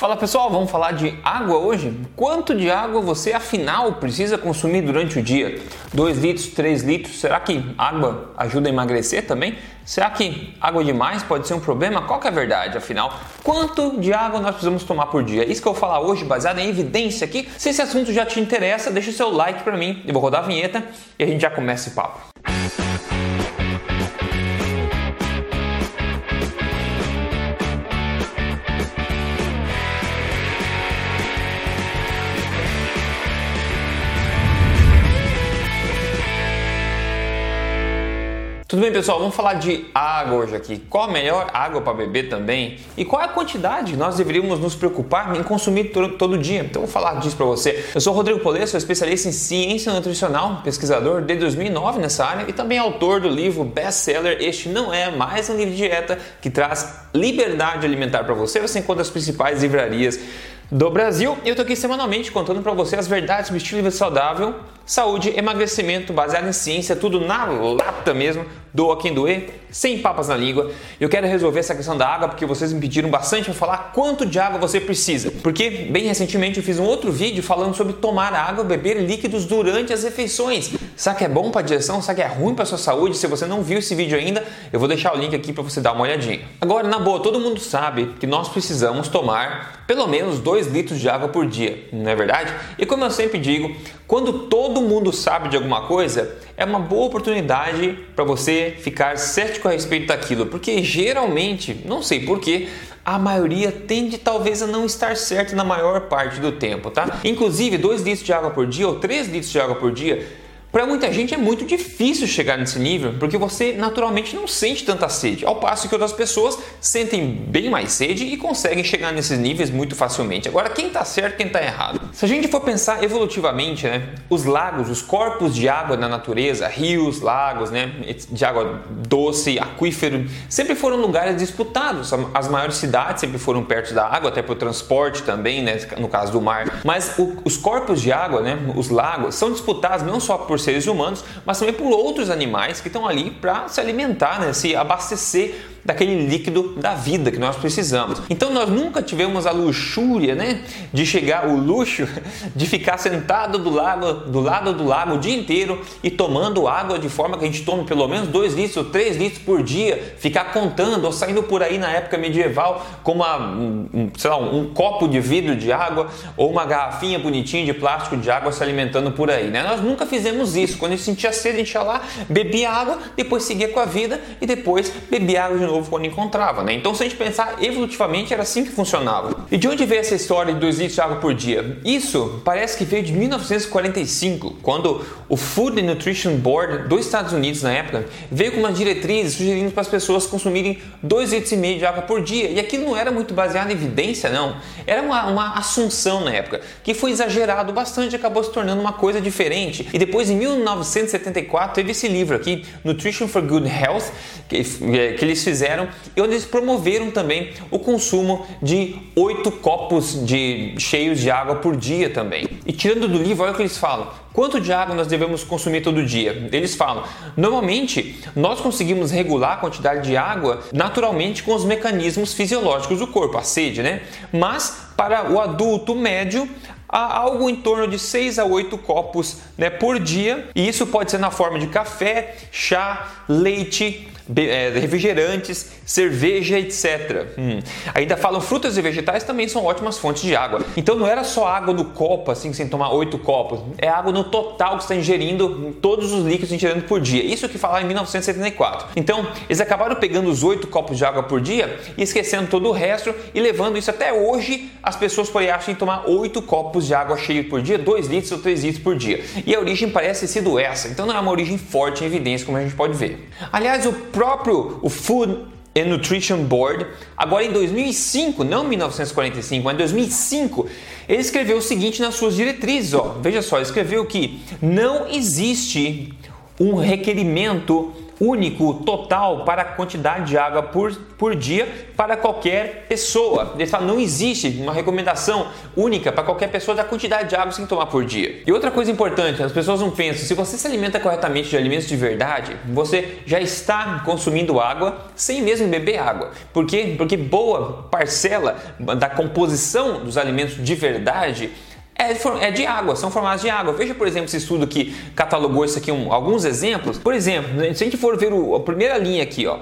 Fala pessoal, vamos falar de água hoje? Quanto de água você afinal precisa consumir durante o dia? 2 litros, 3 litros? Será que água ajuda a emagrecer também? Será que água demais pode ser um problema? Qual que é a verdade afinal? Quanto de água nós precisamos tomar por dia? Isso que eu vou falar hoje, baseado em evidência aqui. Se esse assunto já te interessa, deixa o seu like para mim. Eu vou rodar a vinheta e a gente já começa esse papo. Tudo bem, pessoal? Vamos falar de água hoje aqui. Qual a melhor água para beber também? E qual é a quantidade nós deveríamos nos preocupar em consumir todo, todo dia? Então, vou falar disso para você. Eu sou Rodrigo Polê, sou especialista em ciência nutricional, pesquisador desde 2009 nessa área e também autor do livro best-seller Este Não É Mais um Livro de Dieta que traz liberdade alimentar para você. Você encontra as principais livrarias do Brasil. Eu tô aqui semanalmente contando para você as verdades do estilo de vida saudável, saúde, emagrecimento, baseado em ciência, tudo na lata mesmo, doa quem doer, sem papas na língua. Eu quero resolver essa questão da água porque vocês me pediram bastante para falar quanto de água você precisa. Porque bem recentemente eu fiz um outro vídeo falando sobre tomar água, beber líquidos durante as refeições. Será que é bom para a digestão? Será que é ruim para sua saúde? Se você não viu esse vídeo ainda, eu vou deixar o link aqui para você dar uma olhadinha. Agora, na boa, todo mundo sabe que nós precisamos tomar pelo menos 2 litros de água por dia, não é verdade? E como eu sempre digo, quando todo mundo sabe de alguma coisa, é uma boa oportunidade para você ficar cético a respeito daquilo, porque geralmente, não sei porquê, a maioria tende talvez a não estar certo na maior parte do tempo, tá? Inclusive, 2 litros de água por dia ou 3 litros de água por dia para muita gente é muito difícil chegar nesse nível porque você naturalmente não sente tanta sede, ao passo que outras pessoas sentem bem mais sede e conseguem chegar nesses níveis muito facilmente. Agora, quem está certo, quem está errado? Se a gente for pensar evolutivamente, né, os lagos, os corpos de água na natureza, rios, lagos, né, de água doce, aquífero, sempre foram lugares disputados. As maiores cidades sempre foram perto da água, até para o transporte também, né, no caso do mar. Mas o, os corpos de água, né, os lagos, são disputados não só por seres humanos, mas também por outros animais que estão ali para se alimentar, né, se abastecer daquele líquido da vida que nós precisamos. Então nós nunca tivemos a luxúria, né, de chegar o luxo de ficar sentado do lado do lado do lago o dia inteiro e tomando água de forma que a gente tome pelo menos 2 litros ou 3 litros por dia, ficar contando ou saindo por aí na época medieval com uma, um, sei lá, um copo de vidro de água ou uma garrafinha bonitinha de plástico de água se alimentando por aí, né? Nós nunca fizemos isso. Quando a gente sentia sede, a gente ia lá, bebia água, depois seguia com a vida e depois bebia água de novo quando encontrava, né? Então, se a gente pensar evolutivamente, era assim que funcionava. E de onde veio essa história de 2 litros de água por dia? Isso parece que veio de 1945, quando o Food and Nutrition Board dos Estados Unidos, na época, veio com uma diretriz sugerindo para as pessoas consumirem 2 litros e meio de água por dia. E aquilo não era muito baseado em evidência, não. Era uma, uma assunção na época, que foi exagerado bastante e acabou se tornando uma coisa diferente. E depois, em 1974, teve esse livro aqui, Nutrition for Good Health, que, que eles fizeram fizeram e onde eles promoveram também o consumo de oito copos de cheios de água por dia também. E tirando do livro, olha o que eles falam. Quanto de água nós devemos consumir todo dia? Eles falam: normalmente nós conseguimos regular a quantidade de água naturalmente com os mecanismos fisiológicos do corpo, a sede, né? Mas para o adulto médio, há algo em torno de 6 a 8 copos né, por dia, e isso pode ser na forma de café, chá, leite, é, refrigerantes, cerveja, etc. Hum. Ainda falam frutas e vegetais também são ótimas fontes de água. Então não era só água no copo, assim, sem tomar 8 copos, é água no total que está ingerindo, todos os líquidos ingerindo por dia. Isso que falaram em 1974. Então eles acabaram pegando os 8 copos de água por dia e esquecendo todo o resto e levando isso até hoje. As pessoas por aí acham tomar 8 copos de água cheio por dia, 2 litros ou 3 litros por dia. A origem parece ter sido essa, então não é uma origem forte em evidência, como a gente pode ver. Aliás, o próprio o Food and Nutrition Board, agora em 2005, não 1945, mas em 2005, ele escreveu o seguinte nas suas diretrizes, ó. Veja só, ele escreveu que não existe um requerimento único, total, para a quantidade de água por, por dia para qualquer pessoa. Ele fala, não existe uma recomendação única para qualquer pessoa da quantidade de água que você tomar por dia. E outra coisa importante, as pessoas não pensam, se você se alimenta corretamente de alimentos de verdade, você já está consumindo água sem mesmo beber água. Por quê? Porque boa parcela da composição dos alimentos de verdade é, é de água, são formados de água. Veja, por exemplo, esse estudo que catalogou isso aqui, um, alguns exemplos. Por exemplo, se a gente for ver o, a primeira linha aqui, ó,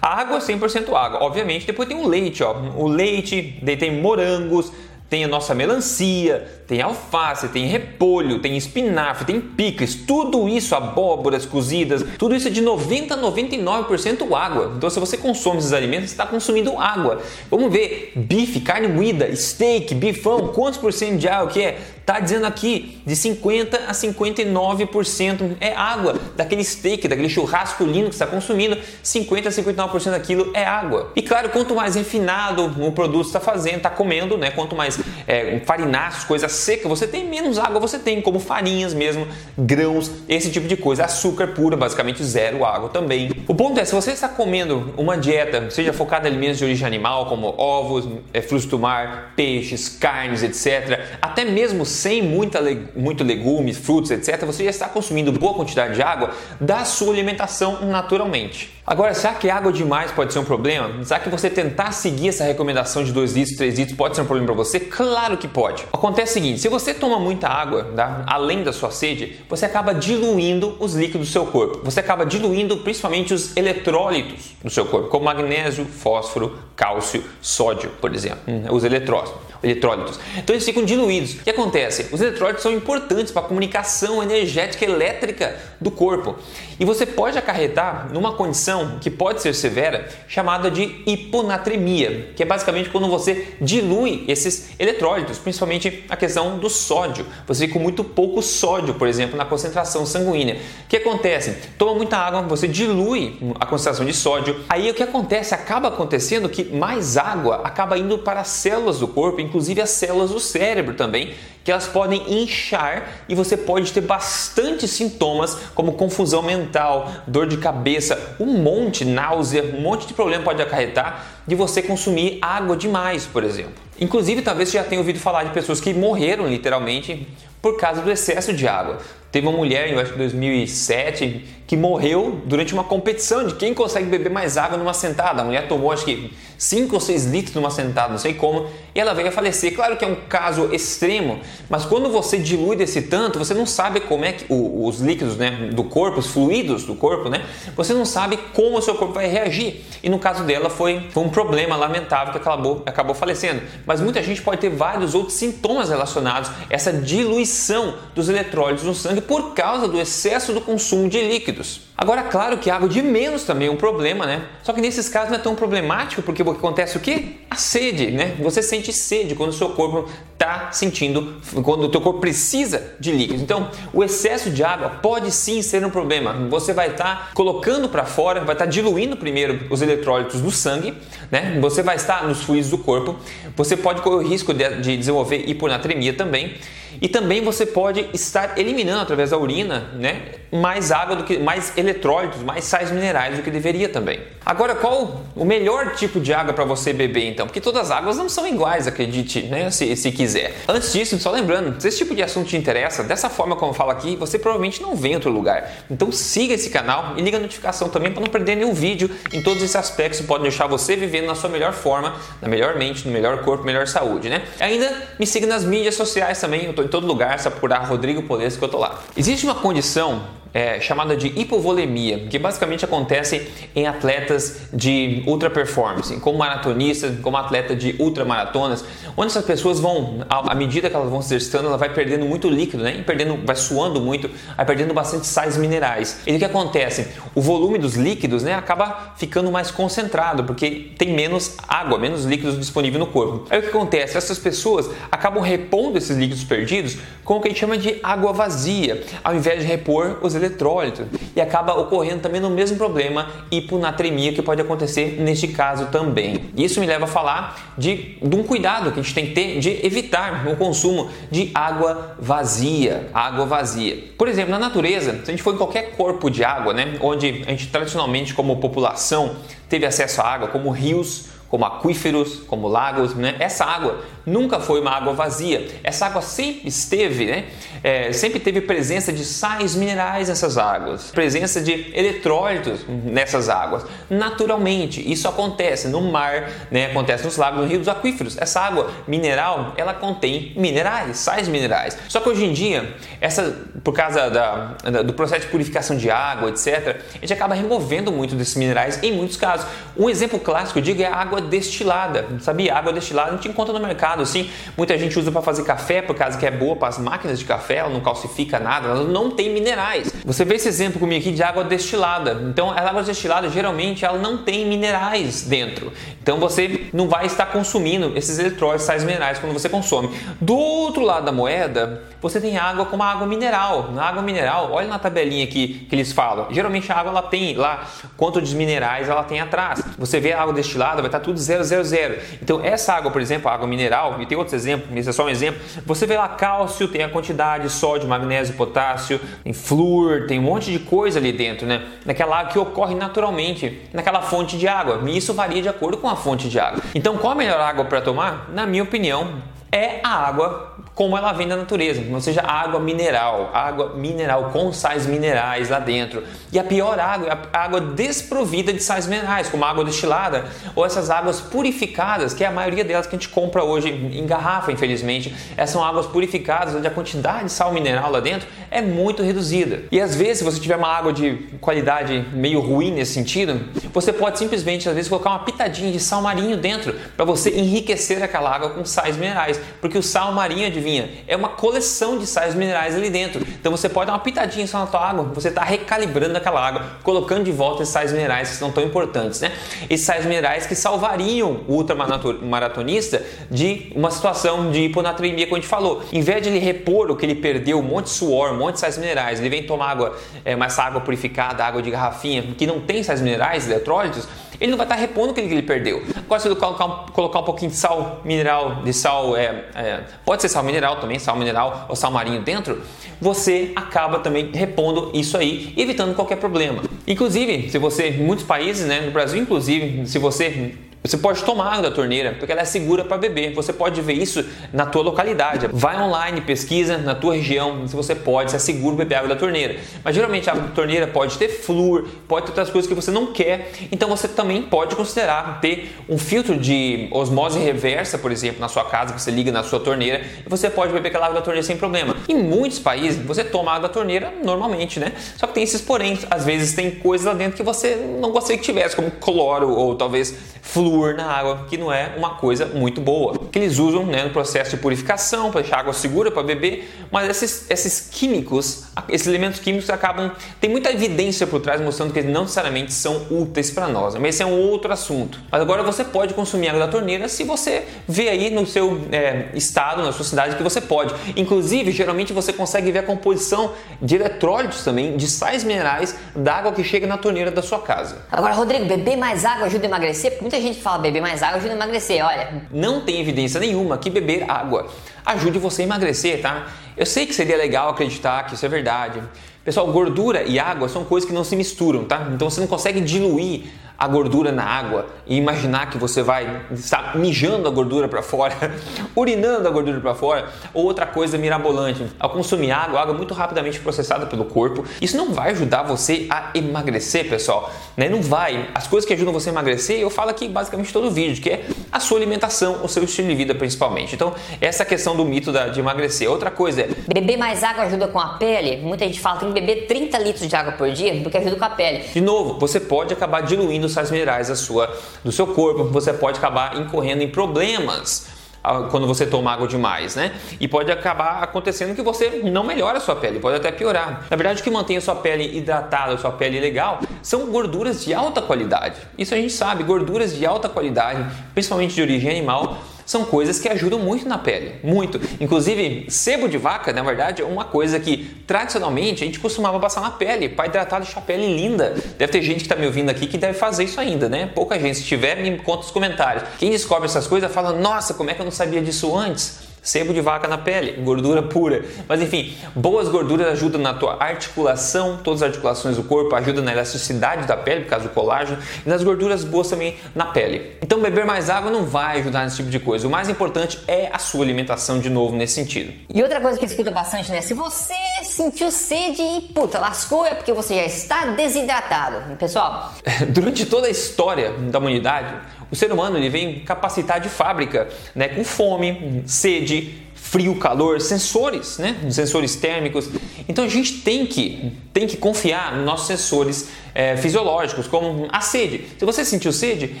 água 100% água. Obviamente, depois tem o leite, ó, o leite, daí tem morangos, tem a nossa melancia, tem alface, tem repolho, tem espinafre, tem picles, tudo isso, abóboras cozidas, tudo isso é de 90 a 99% água. Então, se você consome esses alimentos, você está consumindo água. Vamos ver: bife, carne moída, steak, bifão, quantos por cento de água que é? Tá dizendo aqui de 50 a 59% é água. Daquele steak, daquele churrasco lindo que está consumindo, 50 a 59% daquilo é água. E claro, quanto mais refinado o produto está fazendo, está comendo, né? Quanto mais é, farináceos, coisa seca você tem, menos água você tem, como farinhas mesmo, grãos, esse tipo de coisa. Açúcar puro, basicamente zero água também. O ponto é, se você está comendo uma dieta, seja focada em alimentos de origem animal, como ovos, é, frutos do mar, peixes, carnes, etc., até mesmo sem muita, muito legumes, frutos, etc., você já está consumindo boa quantidade de água da sua alimentação naturalmente. Agora, será que água demais pode ser um problema? Será que você tentar seguir essa recomendação de 2 litros, 3 litros pode ser um problema para você? Claro que pode. Acontece o seguinte, se você toma muita água, tá? além da sua sede, você acaba diluindo os líquidos do seu corpo. Você acaba diluindo principalmente os eletrólitos do seu corpo, como magnésio, fósforo, cálcio, sódio, por exemplo, hum, os eletrólitos eletrólitos. Então eles ficam diluídos. O que acontece? Os eletrólitos são importantes para a comunicação energética elétrica do corpo. E você pode acarretar numa condição que pode ser severa, chamada de hiponatremia, que é basicamente quando você dilui esses eletrólitos, principalmente a questão do sódio. Você fica com muito pouco sódio, por exemplo, na concentração sanguínea. O que acontece? Toma muita água, você dilui a concentração de sódio. Aí o que acontece? Acaba acontecendo que mais água acaba indo para as células do corpo, inclusive as células do cérebro também, que elas podem inchar e você pode ter bastante sintomas como confusão mental, dor de cabeça, um monte, náusea, um monte de problema pode acarretar de você consumir água demais, por exemplo. Inclusive, talvez você já tenha ouvido falar de pessoas que morreram literalmente por causa do excesso de água. Teve uma mulher, eu acho que em 2007, que morreu durante uma competição de quem consegue beber mais água numa sentada. A mulher tomou, acho que 5 ou 6 litros numa sentada, não sei como, e ela veio a falecer. Claro que é um caso extremo, mas quando você dilui desse tanto, você não sabe como é que o, os líquidos né, do corpo, os fluidos do corpo, né, você não sabe como o seu corpo vai reagir. E no caso dela foi, foi um problema lamentável que acabou, acabou falecendo. Mas muita gente pode ter vários outros sintomas relacionados a essa diluição dos eletrólitos no sangue por causa do excesso do consumo de líquidos. Agora, claro que água de menos também é um problema, né? Só que nesses casos não é tão problemático porque acontece o que? A sede, né? Você sente sede quando o seu corpo está sentindo, quando o teu corpo precisa de líquidos. Então, o excesso de água pode sim ser um problema. Você vai estar tá colocando para fora, vai estar tá diluindo primeiro os eletrólitos do sangue, né? Você vai estar nos fluidos do corpo. Você pode correr o risco de, de desenvolver hiponatremia também. E também você pode estar eliminando através da urina, né, mais água do que mais eletrólitos, mais sais minerais do que deveria também. Agora, qual o melhor tipo de água para você beber então? Porque todas as águas não são iguais, acredite, né, se, se quiser. Antes disso, só lembrando, se esse tipo de assunto te interessa, dessa forma como eu falo aqui, você provavelmente não vem em outro lugar. Então siga esse canal e liga a notificação também para não perder nenhum vídeo em todos esses aspectos que podem deixar você vivendo na sua melhor forma, na melhor mente, no melhor corpo, melhor saúde, né? Ainda me siga nas mídias sociais também, eu tô em todo lugar, se apurar Rodrigo Polesco que eu tô lá. Existe uma condição é, chamada de hipovolemia, que basicamente acontece em atletas de ultra performance, como maratonistas, como atleta de ultramaratonas, onde essas pessoas vão, à medida que elas vão se exercitando, ela vai perdendo muito líquido, né? E perdendo, vai suando muito, vai perdendo bastante sais minerais. E o que acontece? O volume dos líquidos, né, acaba ficando mais concentrado, porque tem menos água, menos líquidos disponível no corpo. Aí o que acontece? Essas pessoas acabam repondo esses líquidos perdidos com o que a gente chama de água vazia, ao invés de repor os eletrólitos e acaba ocorrendo também no mesmo problema, hiponatremia, que pode acontecer neste caso também. Isso me leva a falar de, de um cuidado que a gente tem que ter de evitar o consumo de água vazia, água vazia. Por exemplo, na natureza, se a gente for em qualquer corpo de água, né, onde a gente tradicionalmente como população teve acesso à água, como rios, como aquíferos, como lagos, né? Essa água nunca foi uma água vazia. Essa água sempre esteve, né? É, sempre teve presença de sais minerais nessas águas, presença de eletrólitos nessas águas. Naturalmente, isso acontece no mar, né? Acontece nos lagos, nos rios, aquíferos. Essa água mineral, ela contém minerais, sais minerais. Só que hoje em dia, essa, por causa da, da, do processo de purificação de água, etc., a gente acaba removendo muito desses minerais em muitos casos. Um exemplo clássico, eu digo, é a água destilada. Sabia? Água destilada a gente encontra no mercado, assim. Muita gente usa para fazer café, por causa que é boa para as máquinas de café, ela não calcifica nada, ela não tem minerais. Você vê esse exemplo comigo aqui de água destilada. Então, a água destilada geralmente ela não tem minerais dentro. Então, você não vai estar consumindo esses eletrólitos, sais minerais quando você consome. Do outro lado da moeda, você tem água como água mineral. Na água mineral, olha na tabelinha aqui que eles falam. Geralmente a água ela tem lá quanto de minerais ela tem atrás. Você vê a água destilada, vai estar tudo tudo 000. Então, essa água, por exemplo, água mineral, e tem outros exemplos, esse é só um exemplo, você vê lá cálcio, tem a quantidade, sódio, magnésio, potássio, tem flúor, tem um monte de coisa ali dentro, né? Naquela água que ocorre naturalmente, naquela fonte de água. E isso varia de acordo com a fonte de água. Então, qual a melhor água para tomar? Na minha opinião, é a água como ela vem da natureza, ou seja, água mineral, água mineral com sais minerais lá dentro. E a pior água é a água desprovida de sais minerais, como a água destilada ou essas águas purificadas, que é a maioria delas que a gente compra hoje em garrafa, infelizmente. Essas são águas purificadas onde a quantidade de sal mineral lá dentro é muito reduzida. E às vezes, se você tiver uma água de qualidade meio ruim nesse sentido, você pode simplesmente às vezes colocar uma pitadinha de sal marinho dentro para você enriquecer aquela água com sais minerais porque o sal marinho, adivinha, é uma coleção de sais minerais ali dentro. Então você pode dar uma pitadinha só na tua água, você está recalibrando aquela água, colocando de volta esses sais minerais que são tão importantes, né? Esses sais minerais que salvariam o ultramaratonista de uma situação de hiponatremia, como a gente falou. Em vez de ele repor o que ele perdeu, um monte de suor, um monte de sais minerais, ele vem tomar água, é, mais água purificada, água de garrafinha, que não tem sais minerais, eletrólitos, ele não vai estar repondo aquilo que ele perdeu. Agora, se ele colocar um, colocar um pouquinho de sal mineral, de sal, é, é, pode ser sal mineral também, sal mineral ou sal marinho dentro, você acaba também repondo isso aí, evitando qualquer problema. Inclusive, se você, em muitos países, né, no Brasil inclusive, se você você pode tomar água da torneira porque ela é segura para beber. Você pode ver isso na tua localidade. Vai online, pesquisa na tua região se você pode, se é seguro beber água da torneira. Mas geralmente a água da torneira pode ter flúor, pode ter outras coisas que você não quer. Então você também pode considerar ter um filtro de osmose reversa, por exemplo, na sua casa, que você liga na sua torneira e você pode beber aquela água da torneira sem problema. Em muitos países você toma água da torneira normalmente, né? Só que tem esses porém, às vezes tem coisas lá dentro que você não gostaria que tivesse, como cloro ou talvez flúor flúor na água, que não é uma coisa muito boa. Que eles usam né, no processo de purificação para deixar a água segura para beber, mas esses, esses químicos, esses elementos químicos acabam. Tem muita evidência por trás mostrando que eles não necessariamente são úteis para nós, mas esse é um outro assunto. Mas agora você pode consumir água da torneira se você vê aí no seu é, estado, na sua cidade, que você pode. Inclusive, geralmente você consegue ver a composição de eletrólitos também, de sais minerais da água que chega na torneira da sua casa. Agora, Rodrigo, beber mais água ajuda a emagrecer? Porque muita gente fala beber mais água ajuda a emagrecer. Olha, não tem evidência nenhuma que beber água ajude você a emagrecer, tá? Eu sei que seria legal acreditar que isso é verdade. Pessoal, gordura e água são coisas que não se misturam, tá? Então você não consegue diluir a gordura na água e imaginar que você vai estar mijando a gordura para fora, urinando a gordura para fora, ou outra coisa mirabolante. Ao consumir água, água é muito rapidamente processada pelo corpo. Isso não vai ajudar você a emagrecer, pessoal. Né? Não vai. As coisas que ajudam você a emagrecer, eu falo aqui basicamente todo o vídeo, que é a sua alimentação, o seu estilo de vida principalmente. Então, essa questão do mito da, de emagrecer. Outra coisa é... Beber mais água ajuda com a pele? Muita gente fala que tem que beber 30 litros de água por dia porque ajuda com a pele. De novo, você pode acabar diluindo sais minerais da sua, do seu corpo, você pode acabar incorrendo em problemas ah, quando você toma água demais, né? E pode acabar acontecendo que você não melhora a sua pele, pode até piorar. Na verdade, o que mantém a sua pele hidratada, a sua pele legal, são gorduras de alta qualidade. Isso a gente sabe, gorduras de alta qualidade, principalmente de origem animal, são coisas que ajudam muito na pele, muito. Inclusive, sebo de vaca, na verdade, é uma coisa que tradicionalmente a gente costumava passar na pele para hidratar deixar a pele linda. Deve ter gente que está me ouvindo aqui que deve fazer isso ainda, né? Pouca gente. Se tiver, me conta nos comentários. Quem descobre essas coisas fala: Nossa, como é que eu não sabia disso antes? Sebo de vaca na pele, gordura pura. Mas enfim, boas gorduras ajudam na tua articulação, todas as articulações do corpo, ajudam na elasticidade da pele, por causa do colágeno, e nas gorduras boas também na pele. Então beber mais água não vai ajudar nesse tipo de coisa. O mais importante é a sua alimentação de novo nesse sentido. E outra coisa que escuta bastante, né? Se você sentiu sede e puta, lascou é porque você já está desidratado. Pessoal, durante toda a história da humanidade, o ser humano ele vem capacitar de fábrica, né, com fome, sede, frio, calor, sensores, né, sensores térmicos. Então a gente tem que tem que confiar nos nossos sensores é, fisiológicos, como a sede. Se você sentiu sede,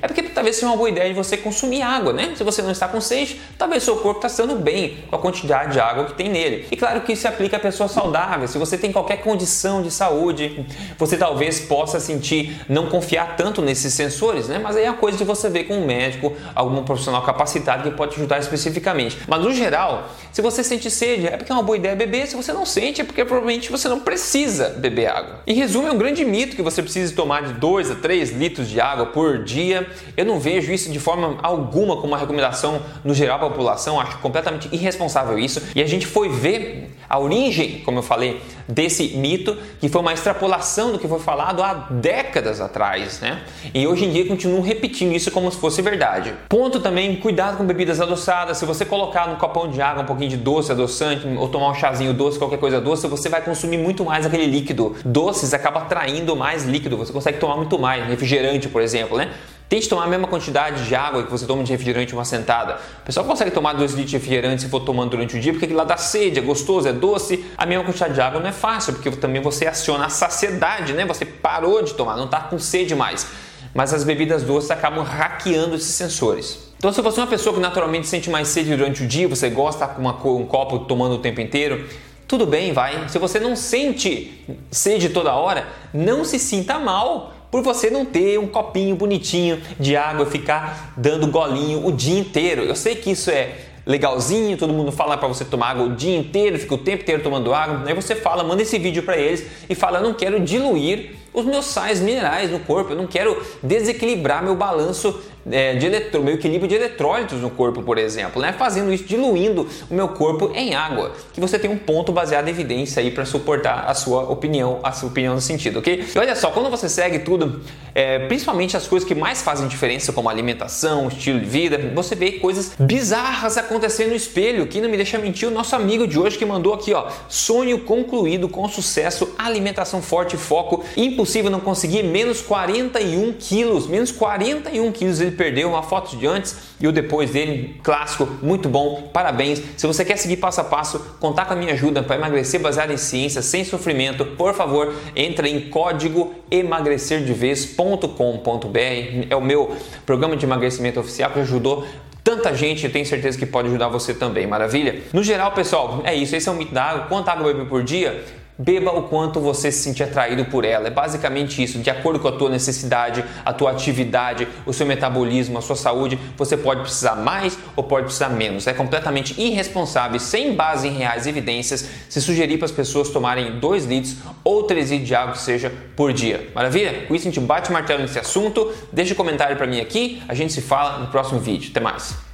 é porque talvez seja uma boa ideia de você consumir água, né? Se você não está com sede, talvez seu corpo está estando bem com a quantidade de água que tem nele. E claro que isso se aplica a pessoas saudáveis. Se você tem qualquer condição de saúde, você talvez possa sentir não confiar tanto nesses sensores, né? Mas aí é a coisa de você ver com um médico, algum profissional capacitado que pode te ajudar especificamente. Mas no geral, se você sente sede, é porque é uma boa ideia beber. Se você não sente, é porque provavelmente você não precisa beber água. Em resumo, é um grande mito que você precisa tomar de 2 a 3 litros de água por dia. Eu não vejo isso de forma alguma como uma recomendação no geral da população, acho completamente irresponsável isso. E a gente foi ver a origem, como eu falei, desse mito, que foi uma extrapolação do que foi falado há décadas atrás, né? E hoje em dia continuam repetindo isso como se fosse verdade. Ponto também, cuidado com bebidas adoçadas. Se você colocar no copão de água um pouquinho de doce, adoçante, ou tomar um chazinho doce, qualquer coisa doce, você vai consumir muito mais aquele líquido. Doces acaba atraindo mais líquido, você consegue tomar muito mais, refrigerante, por exemplo, né? Tente tomar a mesma quantidade de água que você toma de refrigerante uma sentada. O pessoal consegue tomar 2 litros de refrigerante se for tomando durante o dia, porque aquilo lá dá sede, é gostoso, é doce. A mesma quantidade de água não é fácil, porque também você aciona a saciedade, né? Você parou de tomar, não está com sede mais. Mas as bebidas doces acabam hackeando esses sensores. Então, se você é uma pessoa que naturalmente sente mais sede durante o dia, você gosta com um copo tomando o tempo inteiro, tudo bem, vai. Se você não sente sede toda hora, não se sinta mal por você não ter um copinho bonitinho de água e ficar dando golinho o dia inteiro. Eu sei que isso é legalzinho, todo mundo fala para você tomar água o dia inteiro, fica o tempo inteiro tomando água. Aí você fala, manda esse vídeo para eles e fala: "Não quero diluir os meus sais minerais no corpo, eu não quero desequilibrar meu balanço é, de eletro, meu equilíbrio de eletrólitos no corpo, por exemplo, né? fazendo isso, diluindo o meu corpo em água. Que você tem um ponto baseado em evidência aí para suportar a sua opinião, a sua opinião no sentido, ok? E olha só, quando você segue tudo, é, principalmente as coisas que mais fazem diferença, como alimentação, estilo de vida, você vê coisas bizarras acontecendo no espelho, que não me deixa mentir o nosso amigo de hoje que mandou aqui, ó, sonho concluído com sucesso, alimentação forte, foco, impossível não conseguir menos 41 quilos, menos 41 quilos ele perdeu, uma foto de antes e o depois dele, clássico, muito bom, parabéns. Se você quer seguir passo a passo, contar com a minha ajuda para emagrecer baseado em ciência, sem sofrimento, por favor, entre em código emagrecerdevez.com.br. É o meu programa de emagrecimento oficial que ajudou tanta gente, eu tenho certeza que pode ajudar você também, maravilha? No geral, pessoal, é isso, esse é o mito da água. Quanta água beber por dia? Beba o quanto você se sentir atraído por ela. É basicamente isso. De acordo com a tua necessidade, a tua atividade, o seu metabolismo, a sua saúde, você pode precisar mais ou pode precisar menos. É completamente irresponsável, sem base em reais evidências, se sugerir para as pessoas tomarem 2 litros ou 3 litros de água seja por dia. Maravilha? Com isso a gente bate o martelo nesse assunto. Deixa um comentário para mim aqui. A gente se fala no próximo vídeo. Até mais.